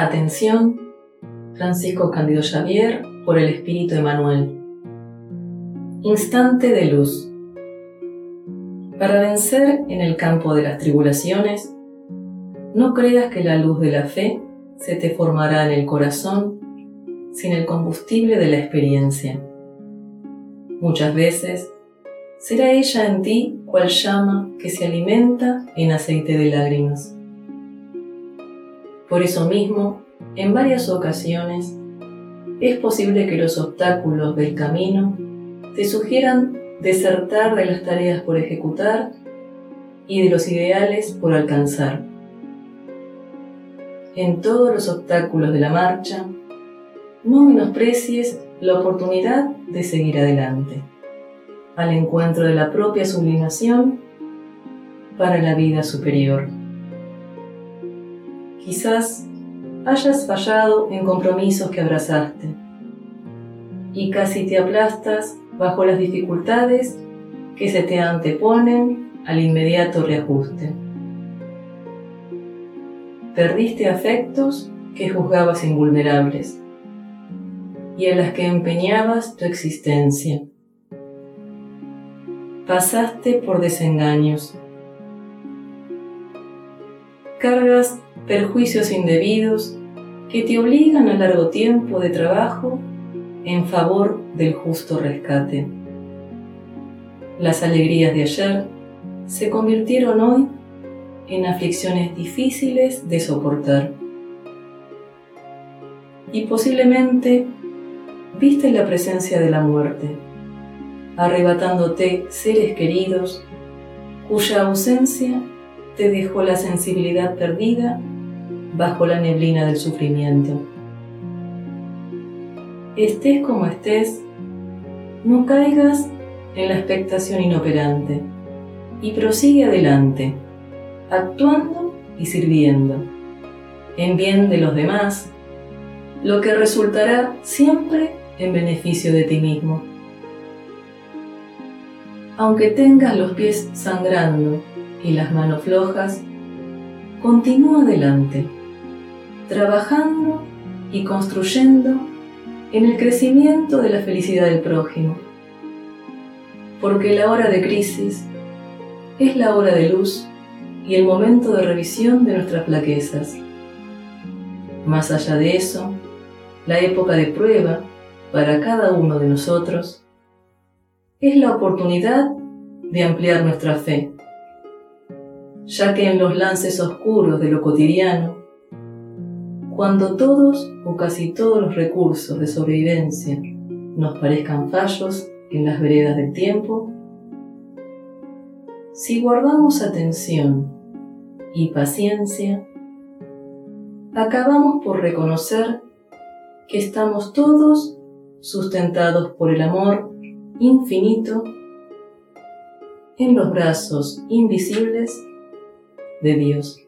Atención, Francisco Candido Xavier por el Espíritu Emanuel. Instante de luz. Para vencer en el campo de las tribulaciones, no creas que la luz de la fe se te formará en el corazón sin el combustible de la experiencia. Muchas veces será ella en ti cual llama que se alimenta en aceite de lágrimas. Por eso mismo, en varias ocasiones, es posible que los obstáculos del camino te sugieran desertar de las tareas por ejecutar y de los ideales por alcanzar. En todos los obstáculos de la marcha, no menosprecies la oportunidad de seguir adelante, al encuentro de la propia sublimación para la vida superior. Quizás hayas fallado en compromisos que abrazaste y casi te aplastas bajo las dificultades que se te anteponen al inmediato reajuste. Perdiste afectos que juzgabas invulnerables y a las que empeñabas tu existencia. Pasaste por desengaños. Cargas perjuicios indebidos que te obligan a largo tiempo de trabajo en favor del justo rescate. Las alegrías de ayer se convirtieron hoy en aflicciones difíciles de soportar. Y posiblemente viste la presencia de la muerte, arrebatándote seres queridos cuya ausencia te dejó la sensibilidad perdida bajo la neblina del sufrimiento. Estés como estés, no caigas en la expectación inoperante y prosigue adelante, actuando y sirviendo, en bien de los demás, lo que resultará siempre en beneficio de ti mismo. Aunque tengas los pies sangrando y las manos flojas, continúa adelante trabajando y construyendo en el crecimiento de la felicidad del prójimo. Porque la hora de crisis es la hora de luz y el momento de revisión de nuestras flaquezas. Más allá de eso, la época de prueba para cada uno de nosotros es la oportunidad de ampliar nuestra fe, ya que en los lances oscuros de lo cotidiano cuando todos o casi todos los recursos de sobrevivencia nos parezcan fallos en las veredas del tiempo, si guardamos atención y paciencia, acabamos por reconocer que estamos todos sustentados por el amor infinito en los brazos invisibles de Dios.